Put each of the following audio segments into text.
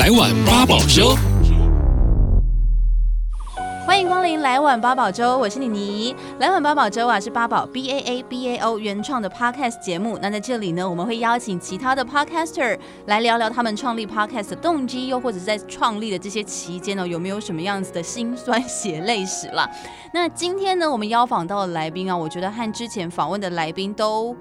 来碗八宝粥。欢迎光临来碗八宝粥，我是妮妮。来碗八宝粥啊，是八宝 B A A B A O 原创的 Podcast 节目。那在这里呢，我们会邀请其他的 Podcaster 来聊聊他们创立 Podcast 的动机，又或者在创立的这些期间呢，有没有什么样子的辛酸血泪史啦。那今天呢，我们邀访到的来宾啊，我觉得和之前访问的来宾都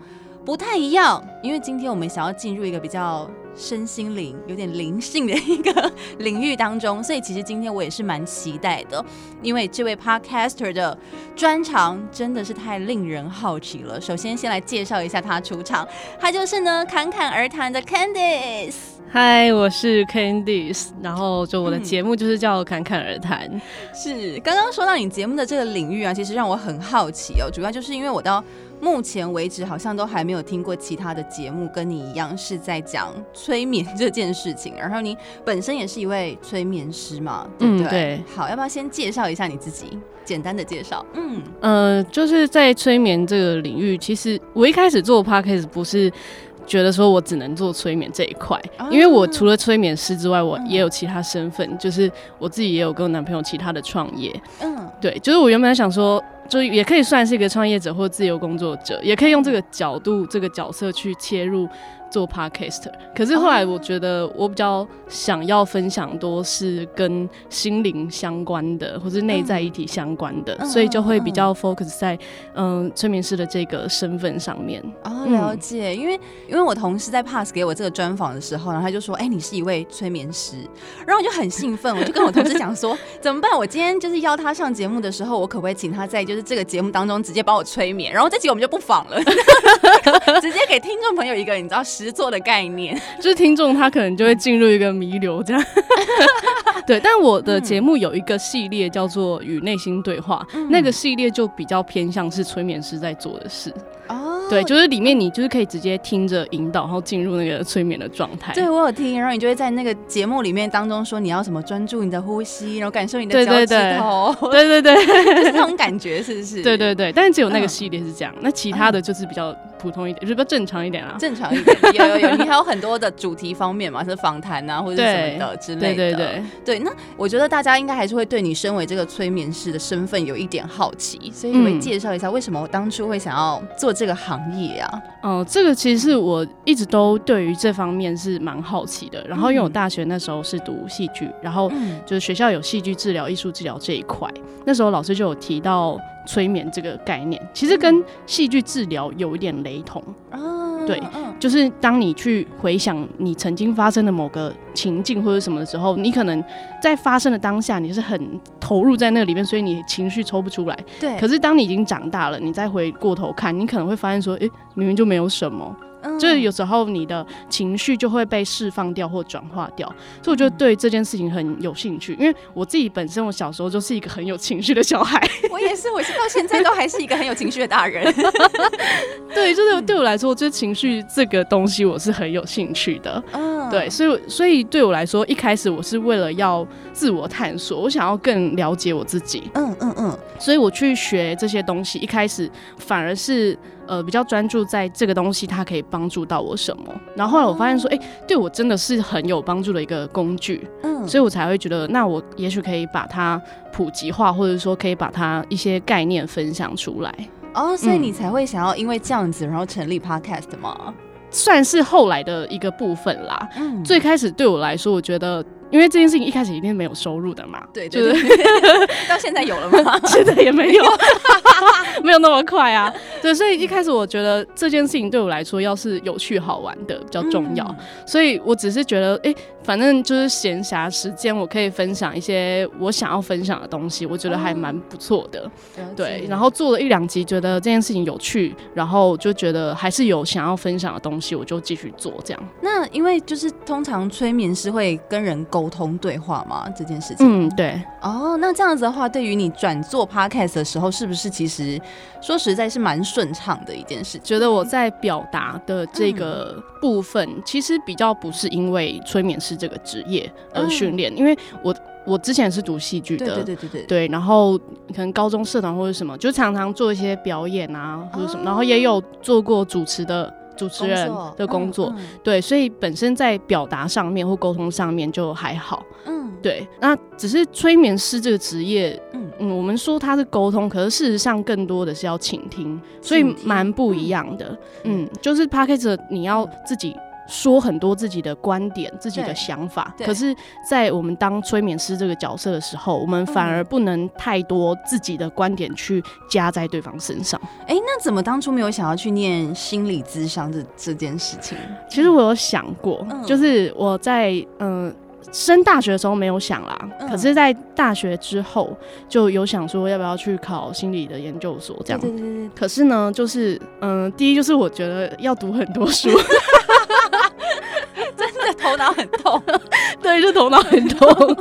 不太一样，因为今天我们想要进入一个比较。身心灵有点灵性的一个领域当中，所以其实今天我也是蛮期待的，因为这位 Podcaster 的专长真的是太令人好奇了。首先，先来介绍一下他出场，他就是呢侃侃而谈的 Candice。嗨，我是 Candice，然后就我的节目就是叫侃侃而谈。嗯、是刚刚说到你节目的这个领域啊，其实让我很好奇哦，主要就是因为我到。目前为止，好像都还没有听过其他的节目跟你一样是在讲催眠这件事情。然后你本身也是一位催眠师嘛，对不对？嗯，对。好，要不要先介绍一下你自己？简单的介绍。嗯，呃，就是在催眠这个领域，其实我一开始做 podcast 不是觉得说我只能做催眠这一块，因为我除了催眠师之外，我也有其他身份，就是我自己也有跟我男朋友其他的创业。嗯，对，就是我原本想说。就也可以算是一个创业者或自由工作者，也可以用这个角度、这个角色去切入。做 podcast，可是后来我觉得我比较想要分享多是跟心灵相关的，或是内在议题相关的，所以就会比较 focus 在嗯催眠师的这个身份上面。哦，了解，因为因为我同事在 pass 给我这个专访的时候，然后他就说：“哎，你是一位催眠师。”然后我就很兴奋，我就跟我同事讲说：“怎么办？我今天就是邀他上节目的时候，我可不可以请他在就是这个节目当中直接帮我催眠？然后这集我们就不访了，直接给听众朋友一个你知道。”实作的概念，就是听众他可能就会进入一个弥留这样。对，但我的节目有一个系列叫做《与内心对话》，嗯，那个系列就比较偏向是催眠师在做的事。哦，对，就是里面你就是可以直接听着引导，然后进入那个催眠的状态。对，我有听，然后你就会在那个节目里面当中说你要什么专注你的呼吸，然后感受你的脚趾头。对 对对，就是那种感觉，是不是？对对对，但是只有那个系列是这样，嗯，那其他的就是比较。普通一点，就是比较正常一点啊。正常一点，有有有，你还有很多的主题方面嘛，是访谈啊，或者什么的之类的。对对对对，那我觉得大家应该还是会对你身为这个催眠师的身份有一点好奇，所以你会介绍一下为什么我当初会想要做这个行业啊？哦、呃，这个其实是我一直都对于这方面是蛮好奇的。然后因为我大学那时候是读戏剧，然后就是学校有戏剧治疗、艺术治疗这一块，那时候老师就有提到。催眠这个概念。其实跟戏剧治疗有一点雷同，嗯、对，就是当你去回想你曾经发生的某个情境或者什么的时候，你可能在发生的当下你是很投入在那个里面，所以你情绪抽不出来。对，可是当你已经长大了，你再回过头看，你可能会发现说，诶，明明就没有什么。就是有时候你的情绪就会被释放掉或转化掉，所以我就对这件事情很有兴趣。因为我自己本身，我小时候就是一个很有情绪的小孩。我也是，我到现在都还是一个很有情绪的大人。对，就是对我来说，就是情绪这个东西，我是很有兴趣的。嗯，对，所以所以对我来说，一开始我是为了要自我探索，我想要更了解我自己。嗯嗯嗯，所以我去学这些东西，一开始反而是。呃，比较专注在这个东西，它可以帮助到我什么？然后后来我发现说，哎、欸，对我真的是很有帮助的一个工具，嗯，所以我才会觉得，那我也许可以把它普及化，或者说可以把它一些概念分享出来。哦，所以你才会想要因为这样子，然后成立 Podcast 吗？算是后来的一个部分啦。嗯，最开始对我来说，我觉得。因为这件事情一开始一定是没有收入的嘛，对，就是，到现在有了吗？现在也没有，没有那么快啊。对，所以一开始我觉得这件事情对我来说，要是有趣好玩的比较重要，嗯、所以我只是觉得，哎、欸，反正就是闲暇时间，我可以分享一些我想要分享的东西，我觉得还蛮不错的。嗯、对，然后做了一两集，觉得这件事情有趣，然后就觉得还是有想要分享的东西，我就继续做这样。那因为就是通常催眠师会跟人沟。沟通对话吗？这件事情，嗯，对。哦，那这样子的话，对于你转做 podcast 的时候，是不是其实说实在是蛮顺畅的一件事？觉得我在表达的这个部分，嗯、其实比较不是因为催眠师这个职业而训练，嗯、因为我我之前是读戏剧的，对对对对对，然后可能高中社团或者什么，就常常做一些表演啊或者什么，哦、然后也有做过主持的。主持人的工作，对，所以本身在表达上面或沟通上面就还好。嗯，对，那只是催眠师这个职业，嗯。嗯，我们说它是沟通，可是事实上更多的是要倾听，所以蛮不一样的。嗯，就是 Podcast 你要自己。说很多自己的观点、自己的想法，可是，在我们当催眠师这个角色的时候，我们反而不能太多自己的观点去加在对方身上。哎、欸，那怎么当初没有想要去念心理咨商这这件事情？其实我有想过，嗯、就是我在嗯、呃、升大学的时候没有想啦，嗯、可是在大学之后就有想说要不要去考心理的研究所这样。对对对对。可是呢，就是嗯、呃，第一就是我觉得要读很多书。头脑很痛，对，就头脑很痛，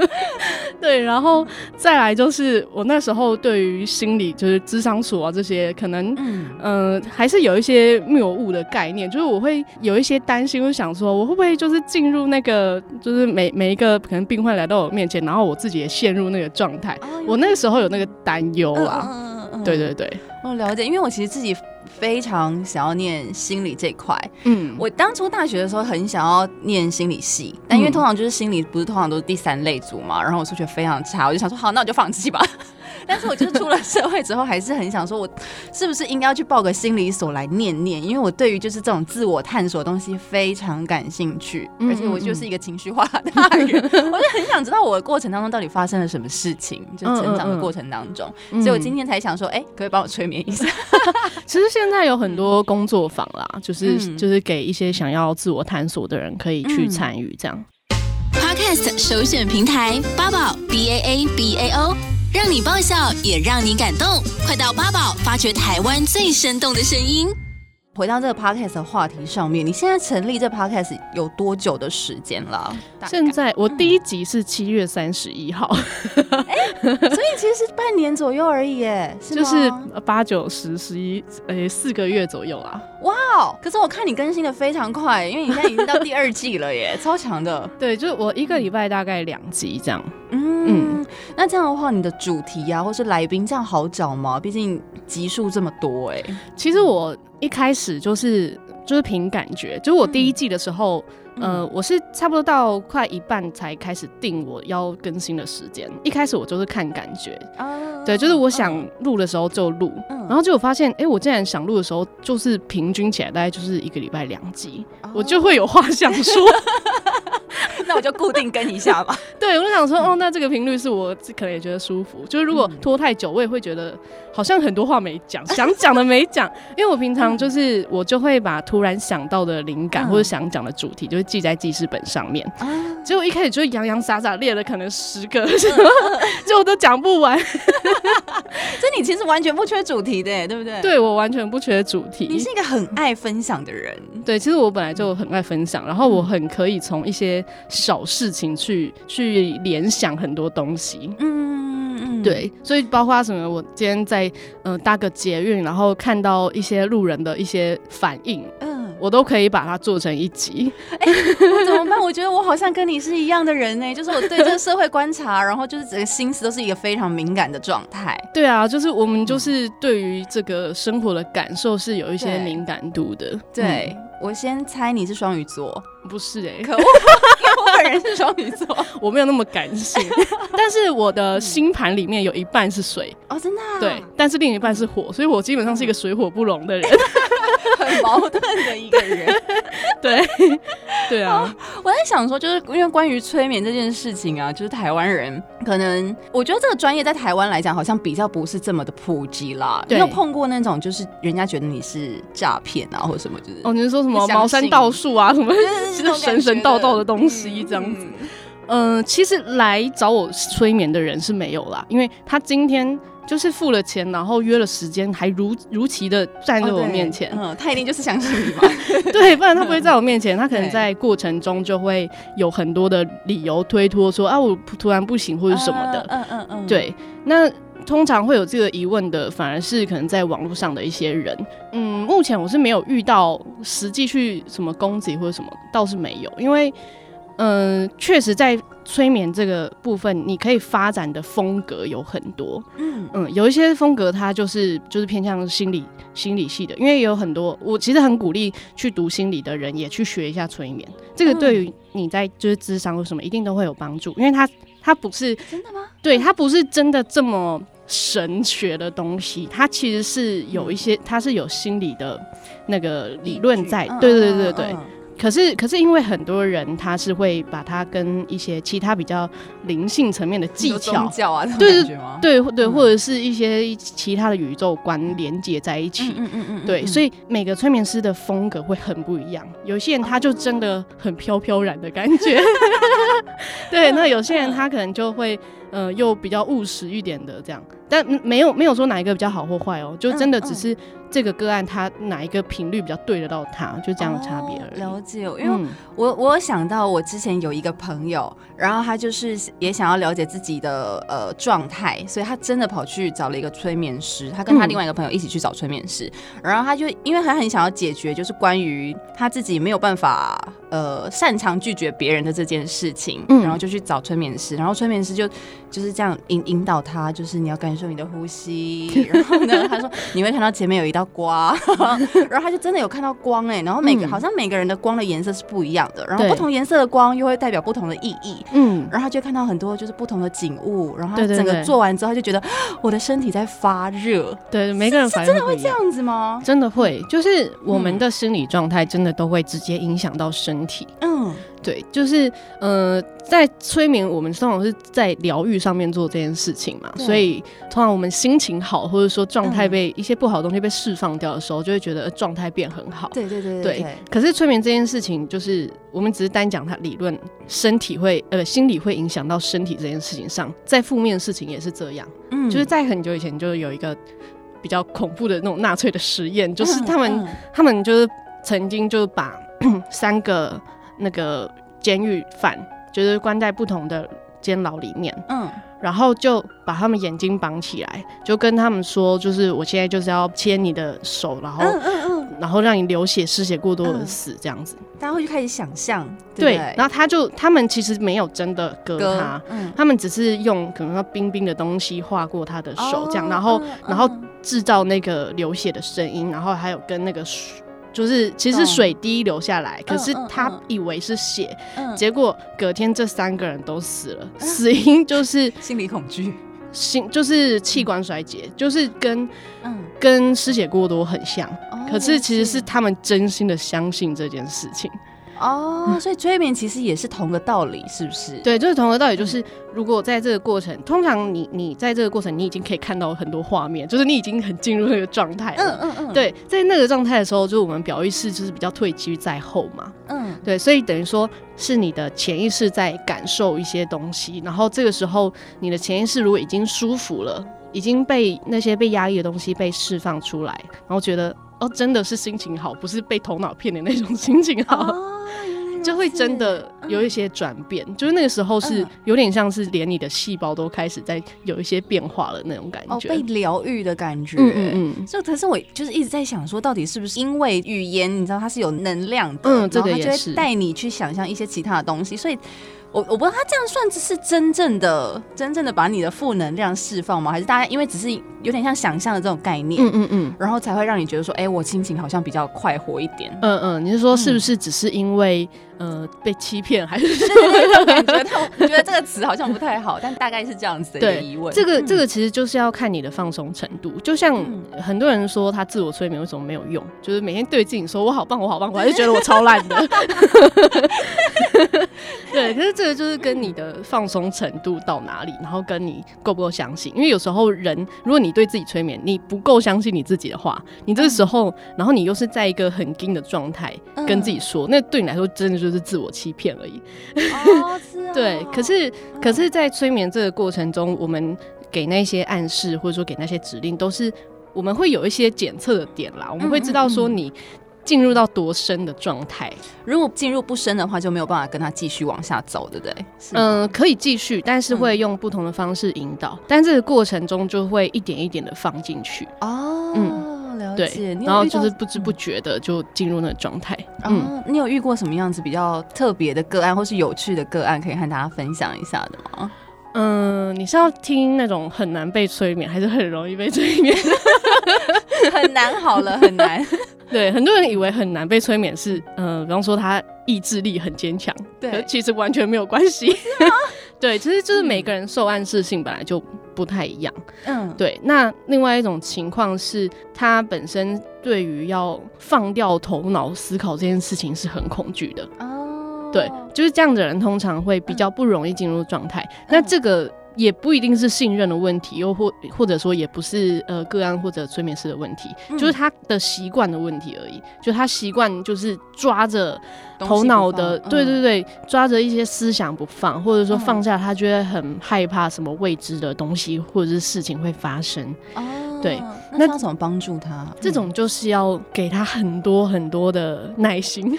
对，然后再来就是我那时候对于心理就是智商所啊这些，可能嗯、呃、还是有一些谬误的概念，就是我会有一些担心，我想说我会不会就是进入那个就是每每一个可能病患来到我面前，然后我自己也陷入那个状态，哦、我那个时候有那个担忧啊，嗯嗯嗯、对对对，我了解，因为我其实自己。非常想要念心理这块，嗯，我当初大学的时候很想要念心理系，但因为通常就是心理不是通常都是第三类组嘛，然后我数学非常差，我就想说好，那我就放弃吧。但是我就是出了社会之后，还是很想说，我是不是应该要去报个心理所来念念？因为我对于就是这种自我探索的东西非常感兴趣，而且我就是一个情绪化的大人，我就很想知道我的过程当中到底发生了什么事情，就成长的过程当中。所以我今天才想说，哎，可以帮我催眠一下？其实现在有很多工作坊啦，就是就是给一些想要自我探索的人可以去参与这样。Podcast 首选平台八宝 B A A B A O。让你爆笑，也让你感动。快到八宝发掘台湾最生动的声音。回到这个 podcast 的话题上面，你现在成立这 podcast 有多久的时间了？现在我第一集是七月三十一号，哎、嗯欸，所以其实是半年左右而已，哎，就是八九十十一，哎，四个月左右啊。哇哦！可是我看你更新的非常快，因为你现在已经到第二季了耶，超强的。对，就是我一个礼拜大概两集这样。嗯嗯，那这样的话，你的主题啊，或是来宾，这样好找吗？毕竟集数这么多，哎。其实我。一开始就是就是凭感觉，就是我第一季的时候，嗯、呃，我是差不多到快一半才开始定我要更新的时间。一开始我就是看感觉，哦、对，就是我想录的时候就录，嗯、然后结果发现，哎、欸，我竟然想录的时候就是平均起来大概就是一个礼拜两集，哦、我就会有话想说。那我就固定跟一下吧。对，我就想说，哦，那这个频率是我可能也觉得舒服。就是如果拖太久，我也会觉得好像很多话没讲，想讲的没讲。因为我平常就是我就会把突然想到的灵感或者想讲的主题，就会记在记事本上面。结果一开始就洋洋洒洒列了可能十个，结果都讲不完。所以你其实完全不缺主题的，对不对？对，我完全不缺主题。你是一个很爱分享的人。对，其实我本来就很爱分享，然后我很可以从一些。小事情去去联想很多东西，嗯嗯对，所以包括什么，我今天在嗯、呃、搭个捷运，然后看到一些路人的一些反应，嗯，我都可以把它做成一集。哎、怎么办？我觉得我好像跟你是一样的人呢、欸，就是我对这个社会观察，然后就是整个心思都是一个非常敏感的状态。对啊，就是我们就是对于这个生活的感受是有一些敏感度的。对。对嗯我先猜你是双鱼座，不是哎、欸，可恶，因为我本人是双鱼座，我没有那么感性，但是我的星盘里面有一半是水。哦，真的、啊，对，但是另一半是火，所以我基本上是一个水火不容的人，很矛盾的一个人，对，对啊，我在想说，就是因为关于催眠这件事情啊，就是台湾人可能，我觉得这个专业在台湾来讲，好像比较不是这么的普及啦，对你有碰过那种就是人家觉得你是诈骗啊，或者什么，就是哦，你是说什么？茅山道术啊，什么 其实 神神道道的东西这样子。嗯、呃，其实来找我催眠的人是没有啦，因为他今天就是付了钱，然后约了时间，还如如期的站在我面前。嗯，他一定就是相信你嘛。对，不然他不会在我面前。他可能在过程中就会有很多的理由推脱，说啊，我突然不行或者什么的。嗯嗯嗯。对，那。通常会有这个疑问的，反而是可能在网络上的一些人。嗯，目前我是没有遇到实际去什么攻击或者什么，倒是没有。因为，嗯、呃，确实在催眠这个部分，你可以发展的风格有很多。嗯嗯，有一些风格它就是就是偏向心理心理系的，因为有很多我其实很鼓励去读心理的人也去学一下催眠，这个对于你在就是智商或什么一定都会有帮助，因为它它不是真的吗？对，它不是真的这么神学的东西，它其实是有一些它是有心理的那个理论在。对对对对对。可是，可是因为很多人他是会把它跟一些其他比较灵性层面的技巧，教啊，对对对，或者是一些其他的宇宙观连接在一起，嗯嗯嗯，对，所以每个催眠师的风格会很不一样。有些人他就真的很飘飘然的感觉，对，那有些人他可能就会。呃，又比较务实一点的这样，但没有没有说哪一个比较好或坏哦，就真的只是这个个案，它哪一个频率比较对得到他，就这样的差别而已。哦，了解，因为我我有想到我之前有一个朋友，然后他就是也想要了解自己的呃状态，所以他真的跑去找了一个催眠师，他跟他另外一个朋友一起去找催眠师，然后他就因为他很想要解决就是关于他自己没有办法呃擅长拒绝别人的这件事情，然后就去找催眠师，然后催眠师就。就是这样引引导他，就是你要感受你的呼吸，然后呢，他说你会看到前面有一道光，然后他就真的有看到光哎，然后每个、嗯、好像每个人的光的颜色是不一样的，然后不同颜色的光又会代表不同的意义，嗯，然后他就看到很多就是不同的景物，然后他整个做完之后他就觉得我的身体在发热，对，每个人反应真的会这样子吗？真的会，就是我们的心理状态真的都会直接影响到身体，嗯。对，就是呃，在催眠，我们通常是在疗愈上面做这件事情嘛，所以通常我们心情好，或者说状态被一些不好的东西被释放掉的时候，就会觉得状态变很好。对对对对。可是催眠这件事情，就是我们只是单讲它理论，身体会呃心理会影响到身体这件事情上，在负面的事情也是这样。嗯，就是在很久以前就有一个比较恐怖的那种纳粹的实验，就是他们他们就是曾经就把 三个。那个监狱犯就是关在不同的监牢里面，嗯，然后就把他们眼睛绑起来，就跟他们说，就是我现在就是要牵你的手，然后，嗯嗯嗯，然后让你流血、失血过多而死，这样子。大家会去开始想象，对，然后他就他们其实没有真的割他，嗯，他们只是用可能说冰冰的东西划过他的手，这样，然后然后制造那个流血的声音，然后还有跟那个水。就是其实水滴流下来，可是他以为是血，结果隔天这三个人都死了，死因就是心理恐惧，心就是器官衰竭，就是跟跟失血过多很像，可是其实是他们真心的相信这件事情。哦，所以催眠其实也是同个道理，是不是？对，就是同个道理。就是如果在这个过程，通常你你在这个过程，你已经可以看到很多画面，就是你已经很进入那个状态了。嗯嗯嗯。对，在那个状态的时候，就是我们表意识就是比较退居在后嘛。嗯。对，所以等于说是你的潜意识在感受一些东西，然后这个时候你的潜意识如果已经舒服了，已经被那些被压抑的东西被释放出来，然后觉得。哦，真的是心情好，不是被头脑骗的那种心情好，哦、就会真的有一些转变。嗯、就是那个时候是有点像是连你的细胞都开始在有一些变化了那种感觉，哦、被疗愈的感觉。嗯嗯。就可是我就是一直在想说，到底是不是因为语言，你知道它是有能量的，嗯，这个也是带你去想象一些其他的东西，所以。我我不知道他这样算是真正的真正的把你的负能量释放吗？还是大家因为只是有点像想象的这种概念，嗯嗯嗯，然后才会让你觉得说，哎、欸，我心情好像比较快活一点。嗯嗯，你是说是不是只是因为、嗯、呃被欺骗，还是对对对这种感觉？但我觉得这个词好像不太好，但大概是这样子的一个疑问。这个这个其实就是要看你的放松程度。就像很多人说他自我催眠为什么没有用，就是每天对自己说我好棒我好棒，我还是觉得我超烂的。对，可是这个就是跟你的放松程度到哪里，然后跟你够不够相信。因为有时候人，如果你对自己催眠，你不够相信你自己的话，你这个时候，然后你又是在一个很惊的状态跟自己说，那对你来说真的就是自我欺骗而已。哦，是啊。对，可是，可是在催眠这个过程中，我们给那些暗示或者说给那些指令，都是我们会有一些检测的点啦，我们会知道说你。进入到多深的状态？如果进入不深的话，就没有办法跟他继续往下走，对不对？嗯、呃，可以继续，但是会用不同的方式引导，嗯、但这个过程中就会一点一点的放进去。哦，嗯。对，然后就是不知不觉的就进入那个状态。嗯，嗯，你有遇过什么样子比较特别的个案，或是有趣的个案，可以和大家分享一下的吗？嗯，你是要听那种很难被催眠，还是很容易被催眠？很难，好了，很难。对，很多人以为很难被催眠是，嗯、呃，比方说他意志力很坚强，对，其实完全没有关系。对，其实就是每个人受暗示性本来就不太一样。嗯，对。那另外一种情况是，他本身对于要放掉头脑思考这件事情是很恐惧的。哦，对，就是这样的人通常会比较不容易进入状态。嗯、那这个。也不一定是信任的问题，又或或者说也不是呃个案或者催眠师的问题，嗯、就是他的习惯的问题而已。就他习惯就是抓着头脑的，对对对，抓着一些思想不放，或者说放下，他觉得很害怕什么未知的东西或者是事情会发生。哦，对，那要怎么帮助他？这种就是要给他很多很多的耐心，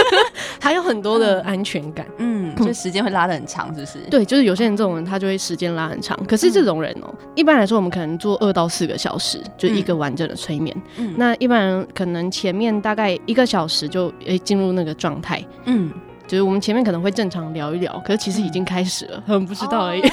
还有很多的安全感。嗯，就时间会拉的很长，是不是？对，就是有些人这种人，他就会时间拉很长。可是这种人哦、喔，一般来说我们可能做二到四个小时，就一个完整的催眠。嗯，那一般人可能前面大概一个小时就诶进入那个状态。嗯，就是我们前面可能会正常聊一聊，可是其实已经开始了，很不知道而已。干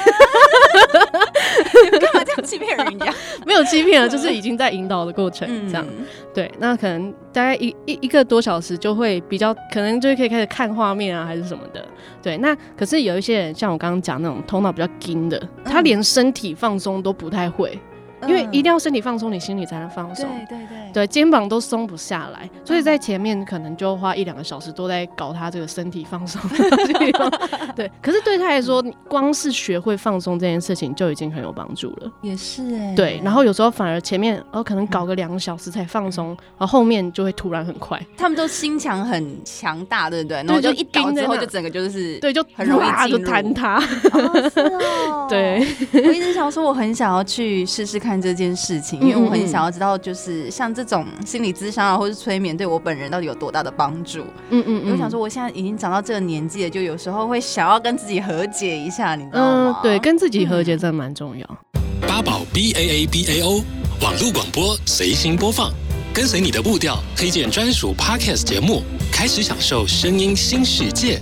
嘛这样欺骗人家？没有欺骗了，就是已经在引导的过程，这样。嗯、对，那可能大概一一一个多小时就会比较，可能就可以开始看画面啊，还是什么的。对，那可是有一些人，像我刚刚讲那种头脑比较精的，他连身体放松都不太会。因为一定要身体放松，你心里才能放松。对对对，对，肩膀都松不下来，所以在前面可能就花一两个小时都在搞他这个身体放松。对，可是对他来说，光是学会放松这件事情就已经很有帮助了。也是哎、欸。对，然后有时候反而前面哦可能搞个两个小时才放松，然后后面就会突然很快。他们都心墙很强大，对不对？然后就一倒之后就整个就是对，就很容易就坍塌。哦，是哦。对，我一直想说，我很想要去试试看。看这件事情，因为我很想要知道，就是像这种心理咨商啊，或是催眠，对我本人到底有多大的帮助。嗯嗯，嗯，我想说，我现在已经长到这个年纪了，就有时候会想要跟自己和解一下，你知道吗？嗯，对，跟自己和解真的蛮重要。八宝 B A A B A O 网络广播随心播放，跟随你的步调，推荐专属 Podcast 节目，开始享受声音新世界。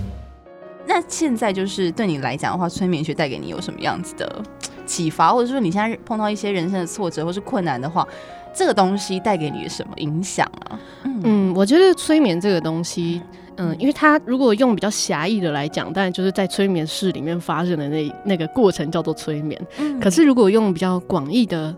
那现在就是对你来讲的话，催眠学带给你有什么样子的？启发，或者说你现在碰到一些人生的挫折或是困难的话，这个东西带给你什么影响啊？嗯，嗯，我觉得催眠这个东西，嗯，因为它如果用比较狭义的来讲，当然就是在催眠室里面发生的那那个过程叫做催眠。嗯，可是如果用比较广义的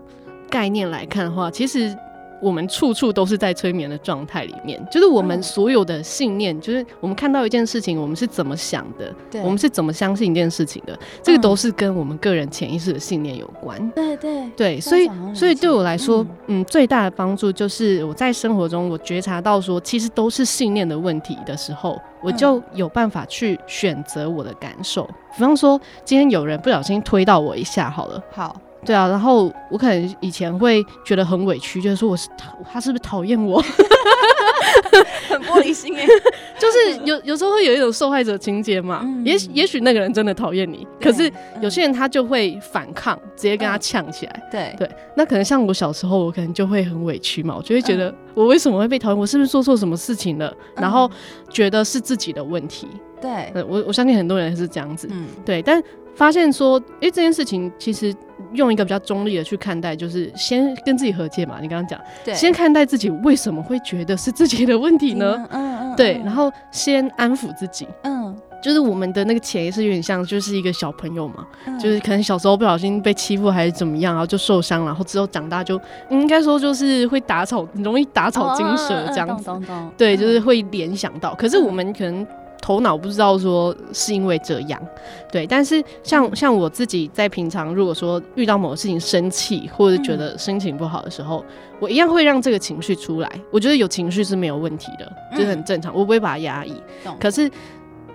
概念来看的话，其实。我们处处都是在催眠的状态里面，就是我们所有的信念，就是我们看到一件事情，我们是怎么想的，对，我们是怎么相信一件事情的，这个都是跟我们个人潜意识的信念有关。对对对，所以所以对我来说，嗯，最大的帮助就是我在生活中我觉察到说，其实都是信念的问题的时候，我就有办法去选择我的感受。比方说，今天有人不小心推到我一下，好了，好。对啊，然后我可能以前会觉得很委屈，就是说我是讨他是不是讨厌我，很玻璃心哎，就是有有时候会有一种受害者情节嘛。嗯、也也许那个人真的讨厌你，可是有些人他就会反抗，嗯、直接跟他呛起来。对对，那可能像我小时候，我可能就会很委屈嘛，我就会觉得我为什么会被讨厌？我是不是做错什么事情了？然后觉得是自己的问题。对，我我相信很多人是这样子。嗯，对，但。发现说，哎，这件事情其实用一个比较中立的去看待，就是先跟自己和解嘛。你刚刚讲，对，先看待自己为什么会觉得是自己的问题呢？嗯嗯，嗯对，然后先安抚自己。嗯，就是我们的那个潜意识有点像，就是一个小朋友嘛，嗯、就是可能小时候不小心被欺负还是怎么样，然后就受伤，然后之后长大就应该说就是会打草，容易打草惊蛇这样子。对，就是会联想到。可是我们可能。头脑不知道说是因为这样，对，但是像像我自己在平常如果说遇到某个事情生气或者觉得心情不好的时候，我一样会让这个情绪出来。我觉得有情绪是没有问题的，就是很正常，我不会把它压抑。可是，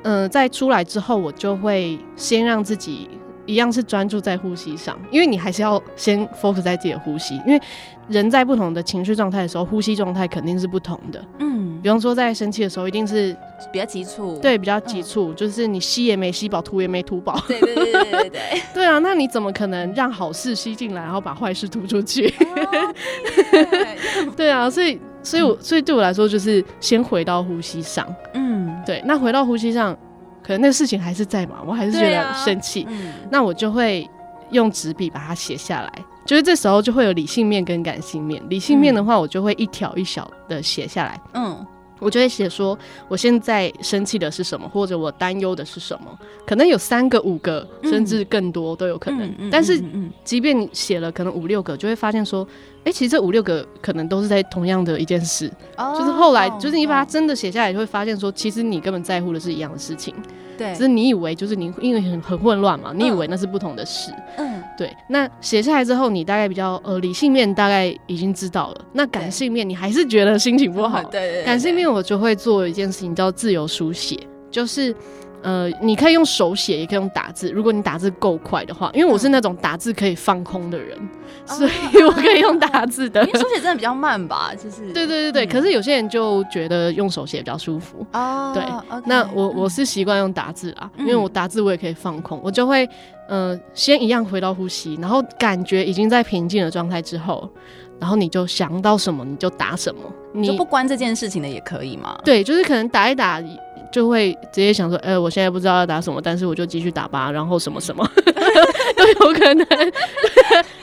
嗯、呃，在出来之后，我就会先让自己一样是专注在呼吸上，因为你还是要先 focus 在自己的呼吸，因为人在不同的情绪状态的时候，呼吸状态肯定是不同的。嗯，比方说在生气的时候，一定是。比较急促，对，比较急促，嗯、就是你吸也没吸饱，吐也没吐饱。对对对对对对。对啊，那你怎么可能让好事吸进来，然后把坏事吐出去？哦、对啊，所以，所以我，所以对我来说，就是先回到呼吸上。嗯，对。那回到呼吸上，可能那个事情还是在嘛，我还是觉得很生气。嗯、那我就会用纸笔把它写下来。就是这时候就会有理性面跟感性面。理性面的话，我就会一条一小的写下来。嗯。我就会写说，我现在生气的是什么，或者我担忧的是什么，可能有三个、五个，甚至更多都有可能。嗯、但是，即便你写了可能五六个，就会发现说，哎、欸，其实这五六个可能都是在同样的一件事。哦、就是后来，就是你把它真的写下来，就会发现说，其实你根本在乎的是一样的事情。对，只是你以为就是你因为很很混乱嘛，你以为那是不同的事。嗯，对。那写下来之后，你大概比较呃理性面大概已经知道了，那感性面你还是觉得心情不好。对，感性面我就会做一件事情叫自由书写，就是。呃，你可以用手写，也可以用打字。如果你打字够快的话，因为我是那种打字可以放空的人，嗯、所以我可以用打字的。因为手写真的比较慢吧，就是。对对对对，嗯、可是有些人就觉得用手写比较舒服。哦。对。Okay, 那我我是习惯用打字啊，嗯、因为我打字我也可以放空，我就会呃先一样回到呼吸，然后感觉已经在平静的状态之后，然后你就想到什么你就打什么，你就不关这件事情的也可以吗？对，就是可能打一打。就会直接想说，哎、欸，我现在不知道要打什么，但是我就继续打吧，然后什么什么 都有可能。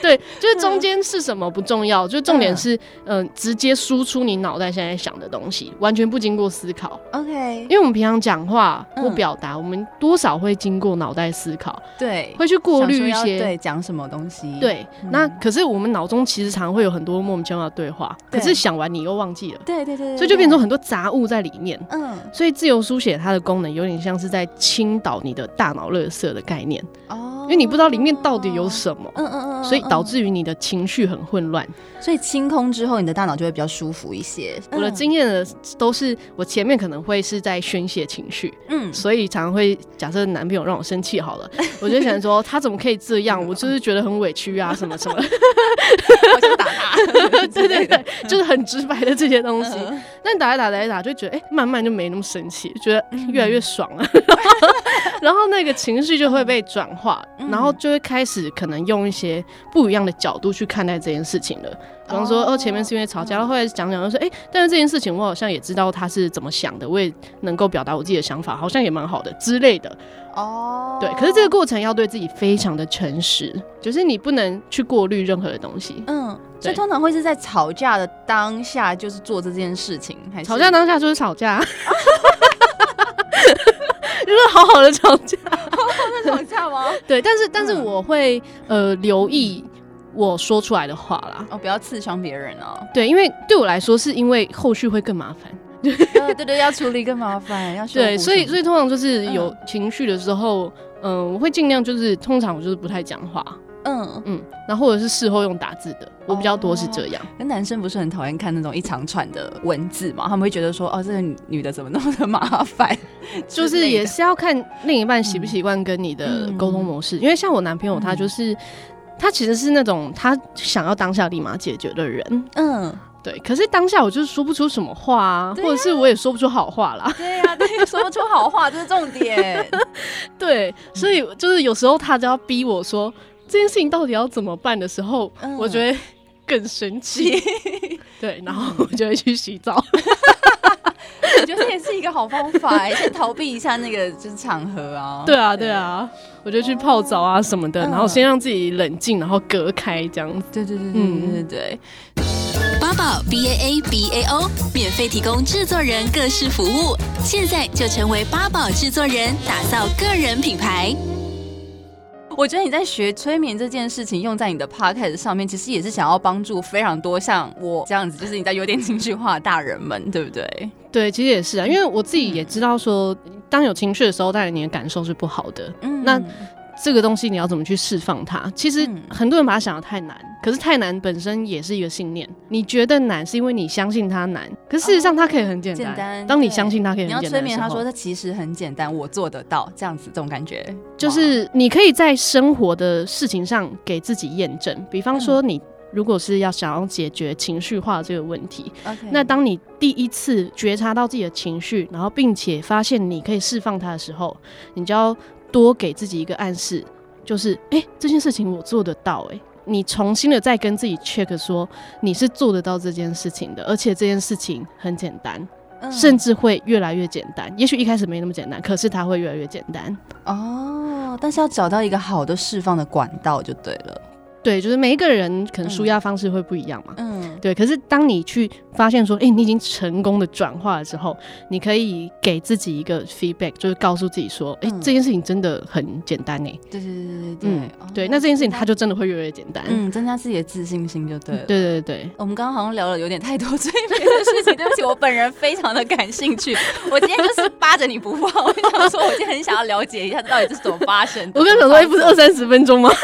对，就是中间是什么不重要，就重点是，嗯、呃，直接输出你脑袋现在想的东西，完全不经过思考。OK，因为我们平常讲话或表达，嗯、我们多少会经过脑袋思考，对，会去过滤一些，对，讲什么东西。对，嗯、那可是我们脑中其实常会有很多莫名其妙的对话，对可是想完你又忘记了。对对，对对对，所以就变成很多杂物在里面。嗯，所以自由书写它的功能有点像是在倾倒你的大脑垃圾的概念。哦，因为你不知道里面到底有什么。嗯嗯嗯，所以导致于你的情绪很混乱，所以清空之后，你的大脑就会比较舒服一些。我的经验的都是，我前面可能会是在宣泄情绪，嗯，所以常常会假设男朋友让我生气好了，我就想说他怎么可以这样，我就是觉得很委屈啊，什么什么，我就打他，对对对，就是很直白的这些东西。但打一打打一打，就觉得哎，慢慢就没那么生气，觉得越来越爽了，然后那个情绪就会被转化，然后就会开始可能用一些不一样的角度去看待这件事情了，比方说，哦，前面是因为吵架，然后后来讲讲，就说，哎，但是这件事情我好像也知道他是怎么想的，我也能够表达我自己的想法，好像也蛮好的之类的。哦，对，可是这个过程要对自己非常的诚实，就是你不能去过滤任何的东西。嗯，所以通常会是在吵架的当下，就是做这件事情，还是吵架当下就是吵架，就是好好的吵架，好好的吵架吗？对，但是但是我会呃留意。我说出来的话啦，哦，不要刺伤别人哦。对，因为对我来说，是因为后续会更麻烦。对对对，要处理更麻烦，要对，所以所以通常就是有情绪的时候，嗯、呃，我会尽量就是通常我就是不太讲话，嗯嗯，然后或者是事后用打字的，我比较多是这样。那、哦、男生不是很讨厌看那种一长串的文字嘛？他们会觉得说，哦，这个女的怎么那么的麻烦？就是也是要看另一半习不习惯跟你的沟通模式，嗯、因为像我男朋友他就是。嗯他其实是那种他想要当下立马解决的人，嗯，对。可是当下我就是说不出什么话啊，或者是我也说不出好话啦。对呀，对，说不出好话这是重点。对，所以就是有时候他就要逼我说这件事情到底要怎么办的时候，我觉得更生气。对，然后我就会去洗澡。我觉得这也是一个好方法，先逃避一下那个就是场合啊。对啊，对啊，我就去泡澡啊什么的，然后先让自己冷静，然后隔开这样子。对对对对对对对。八宝 B A A B A O 免费提供制作人各式服务，现在就成为八宝制作人，打造个人品牌。我觉得你在学催眠这件事情，用在你的 podcast 上面，其实也是想要帮助非常多像我这样子，就是你在有点情绪化的大人们，对不对？对，其实也是啊，因为我自己也知道说，当有情绪的时候，当然你的感受是不好的。嗯，那。这个东西你要怎么去释放它？其实很多人把它想的太难，可是太难本身也是一个信念。你觉得难是因为你相信它难，可是事实上它可以很简单。简单。当你相信它可以很简单，你要催眠他说它其实很简单，我做得到，这样子这种感觉，就是你可以在生活的事情上给自己验证。比方说你。如果是要想要解决情绪化这个问题.那当你第一次觉察到自己的情绪，然后并且发现你可以释放它的时候，你就要多给自己一个暗示，就是哎、欸，这件事情我做得到、欸，哎，你重新的再跟自己 check 说你是做得到这件事情的，而且这件事情很简单。甚至会越来越简单，也许一开始没那么简单，可是它会越来越简单。哦，但是要找到一个好的释放的管道就对了。对，就是每一个人可能舒压方式会不一样嘛。嗯，对。可是当你去发现说，哎、欸，你已经成功的转化了之后，你可以给自己一个 feedback，就是告诉自己说，哎、欸，这件事情真的很简单呢。对对对对对。嗯，对。那这件事情它就真的会越来越简单。嗯，增加自己的自信心就对了。对对对。我们刚刚好像聊了有点太多催眠的事情，对不起，我本人非常的感兴趣。我今天就是扒着你不放，我想说，我今天很想要了解一下到底这是怎么发生的。我跟你说，哎，不是二三十分钟吗？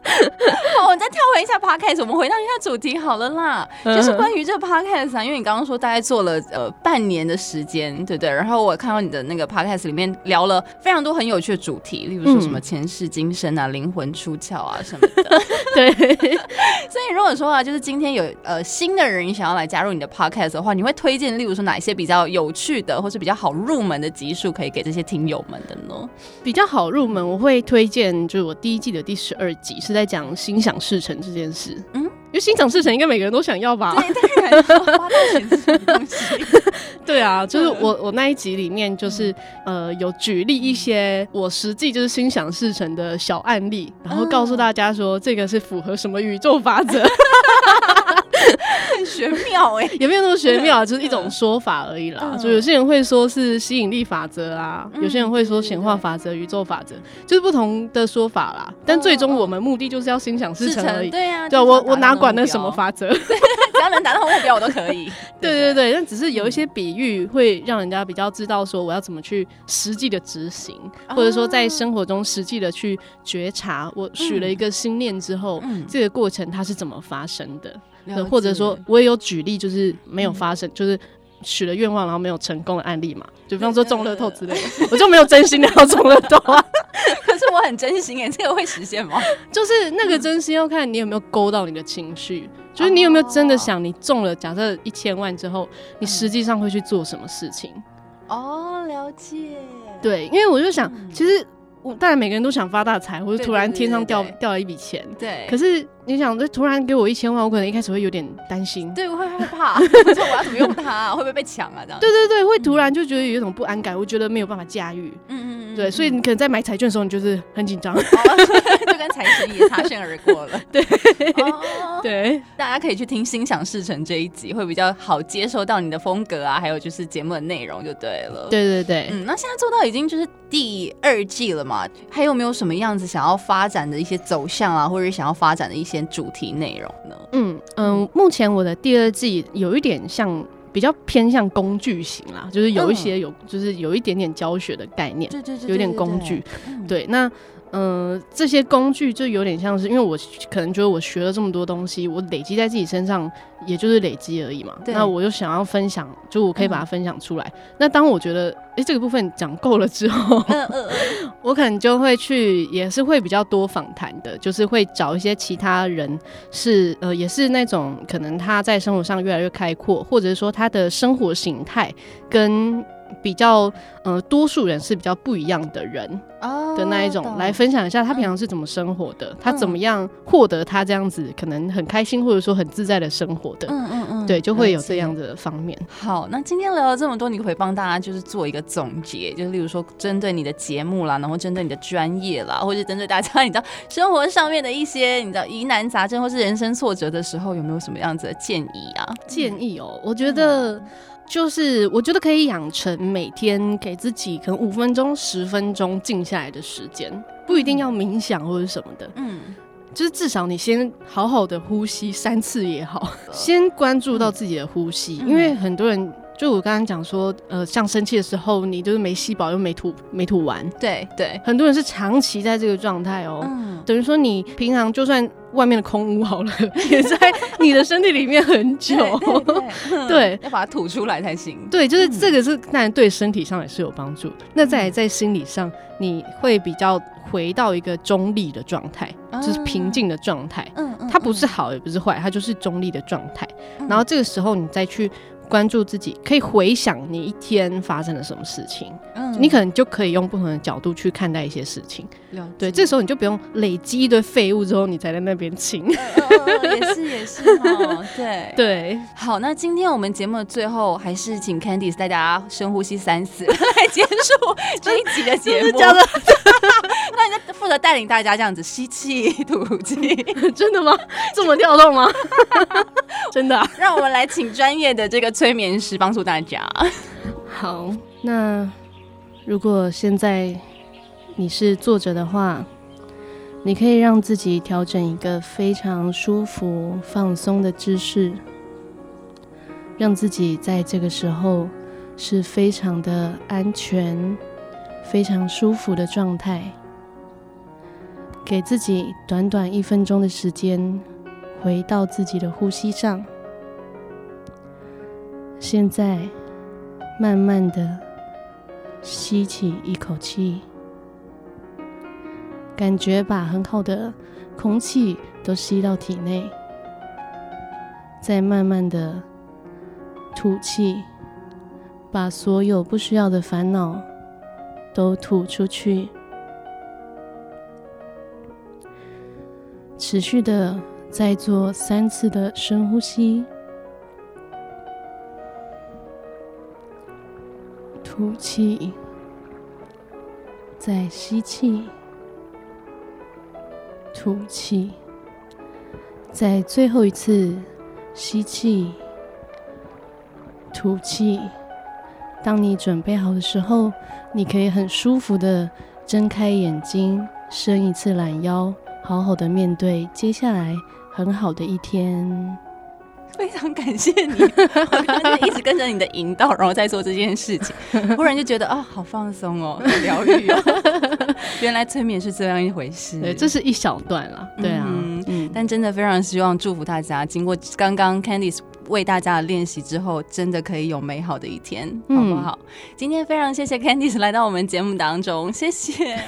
好，我们再跳回一下 podcast，我们回到一下主题好了啦，就是关于这个 podcast 啊，因为你刚刚说大概做了呃半年的时间，对不对？然后我看到你的那个 podcast 里面聊了非常多很有趣的主题，例如说什么前世今生啊、灵魂出窍啊什么的。对，所以如果说啊，就是今天有呃新的人想要来加入你的 podcast 的话，你会推荐例如说哪一些比较有趣的，或是比较好入门的集数，可以给这些听友们的呢？比较好入门，我会推荐就是我第一季的第十二集是在讲心想事成这件事。嗯，因为心想事成应该每个人都想要吧？对，当然，发大钱是什么东西？对啊，就是我我那一集里面就是呃有举例一些我实际就是心想事成的小案例，然后告诉大家说这个是符合什么宇宙法则。很 玄妙哎、欸，也没有那么玄妙，就是一种说法而已啦。嗯、就有些人会说是吸引力法则啊，嗯、有些人会说显化法则、宇宙法则，就是不同的说法啦。但最终我们目的就是要心想事成而已。对啊，对啊，我我哪管那什么法则，只要能达到目标我都可以。对对对，但只是有一些比喻会让人家比较知道说我要怎么去实际的执行，或者说在生活中实际的去觉察。我许了一个心念之后，嗯、这个过程它是怎么发生的？或者说，我也有举例，就是没有发生，嗯、就是许了愿望然后没有成功的案例嘛。就比方说中乐透之类的，我就没有真心的要中乐透啊。可是我很真心耶，这个会实现吗？就是那个真心要看你有没有勾到你的情绪，就是你有没有真的想你中了，假设一千万之后，你实际上会去做什么事情？哦，了解。对，因为我就想，其实我当然每个人都想发大财，或者突然天上掉掉了一笔钱。对，可是。你想，这突然给我一千万，我可能一开始会有点担心，对，我会害怕，我说我要怎么用它，啊，会不会被抢啊？这样，对对对，会突然就觉得有一种不安感，我觉得没有办法驾驭，嗯嗯嗯，对，所以你可能在买彩券的时候，你就是很紧张，哦，就跟财神爷擦身而过了，对，哦，对，大家可以去听《心想事成》这一集，会比较好接受到你的风格啊，还有就是节目的内容就对了，对对对，嗯，那现在做到已经就是第二季了嘛，还有没有什么样子想要发展的一些走向啊，或者是想要发展的一些主题内容？呢？嗯嗯，目前我的第二季有一点像比较偏向工具型啦，就是有一些有，就是有一点点教学的概念，对对对，有点工具。对，那嗯、呃，这些工具就有点像是，因为我可能觉得我学了这么多东西，我累积在自己身上。也就是累积而已嘛。那我就想要分享，就我可以把它分享出来。嗯、那当我觉得，哎、欸，这个部分讲够了之后，嗯嗯嗯、我可能就会去，也是会比较多访谈的，就是会找一些其他人是，是呃，也是那种可能他在生活上越来越开阔，或者是说他的生活形态跟。比较呃，多数人是比较不一样的人的那一种，哦、来分享一下他平常是怎么生活的，嗯、他怎么样获得他这样子可能很开心或者说很自在的生活的，嗯嗯嗯，对，就会有这样的方面。好，那今天聊了这么多，你可以帮大家就是做一个总结，就是例如说针对你的节目啦，然后针对你的专业啦，或者针对大家你知道生活上面的一些你知道疑难杂症或是人生挫折的时候，有没有什么样子的建议啊？建议哦，我觉得。嗯就是我觉得可以养成每天给自己可能五分钟、十分钟静下来的时间，不一定要冥想或者什么的。嗯，就是至少你先好好的呼吸三次也好，先关注到自己的呼吸，因为很多人。就我刚刚讲说，呃，像生气的时候，你就是没吸饱又没吐，没吐完。对对，很多人是长期在这个状态哦。嗯，等于说你平常就算外面的空屋好了，也在你的身体里面很 久。对，要把它吐出来才行。对，就是这个是当然对身体上也是有帮助。那再来在心理上，你会比较回到一个中立的状态。就是平静的状态。嗯嗯，它不是好也不是坏，它就是中立的状态。嗯、然后这个时候你再去。关注自己，可以回想你一天发生了什么事情，嗯，你可能就可以用不同的角度去看待一些事情。对，这时候你就不用累积一堆废物之后，你才在那边清。也是也是哦，对对。好，那今天我们节目的最后，还是请 Candice 带大家深呼吸三次 来结束这一集的节目。叫做？那你就负责带领大家这样子吸气吐气，真的吗？这么跳动吗？真的、啊？让我们来请专业的这个。催眠师帮助大家。好，那如果现在你是坐着的话，你可以让自己调整一个非常舒服、放松的姿势，让自己在这个时候是非常的安全、非常舒服的状态。给自己短短一分钟的时间，回到自己的呼吸上。现在，慢慢的吸起一口气，感觉把很好的空气都吸到体内，再慢慢的吐气，把所有不需要的烦恼都吐出去，持续的再做三次的深呼吸。吐气，再吸气，吐气，再最后一次吸气，吐气。当你准备好的时候，你可以很舒服的睁开眼睛，伸一次懒腰，好好的面对接下来很好的一天。非常感谢你，我刚刚就一直跟着你的引导，然后再做这件事情，忽然就觉得啊、哦，好放松哦，很疗愈哦。原来催眠是这样一回事，对，这是一小段了，对啊，嗯，嗯，但真的非常希望祝福大家，经过刚刚 Candice 为大家的练习之后，真的可以有美好的一天，好不好？嗯、今天非常谢谢 Candice 来到我们节目当中，谢谢。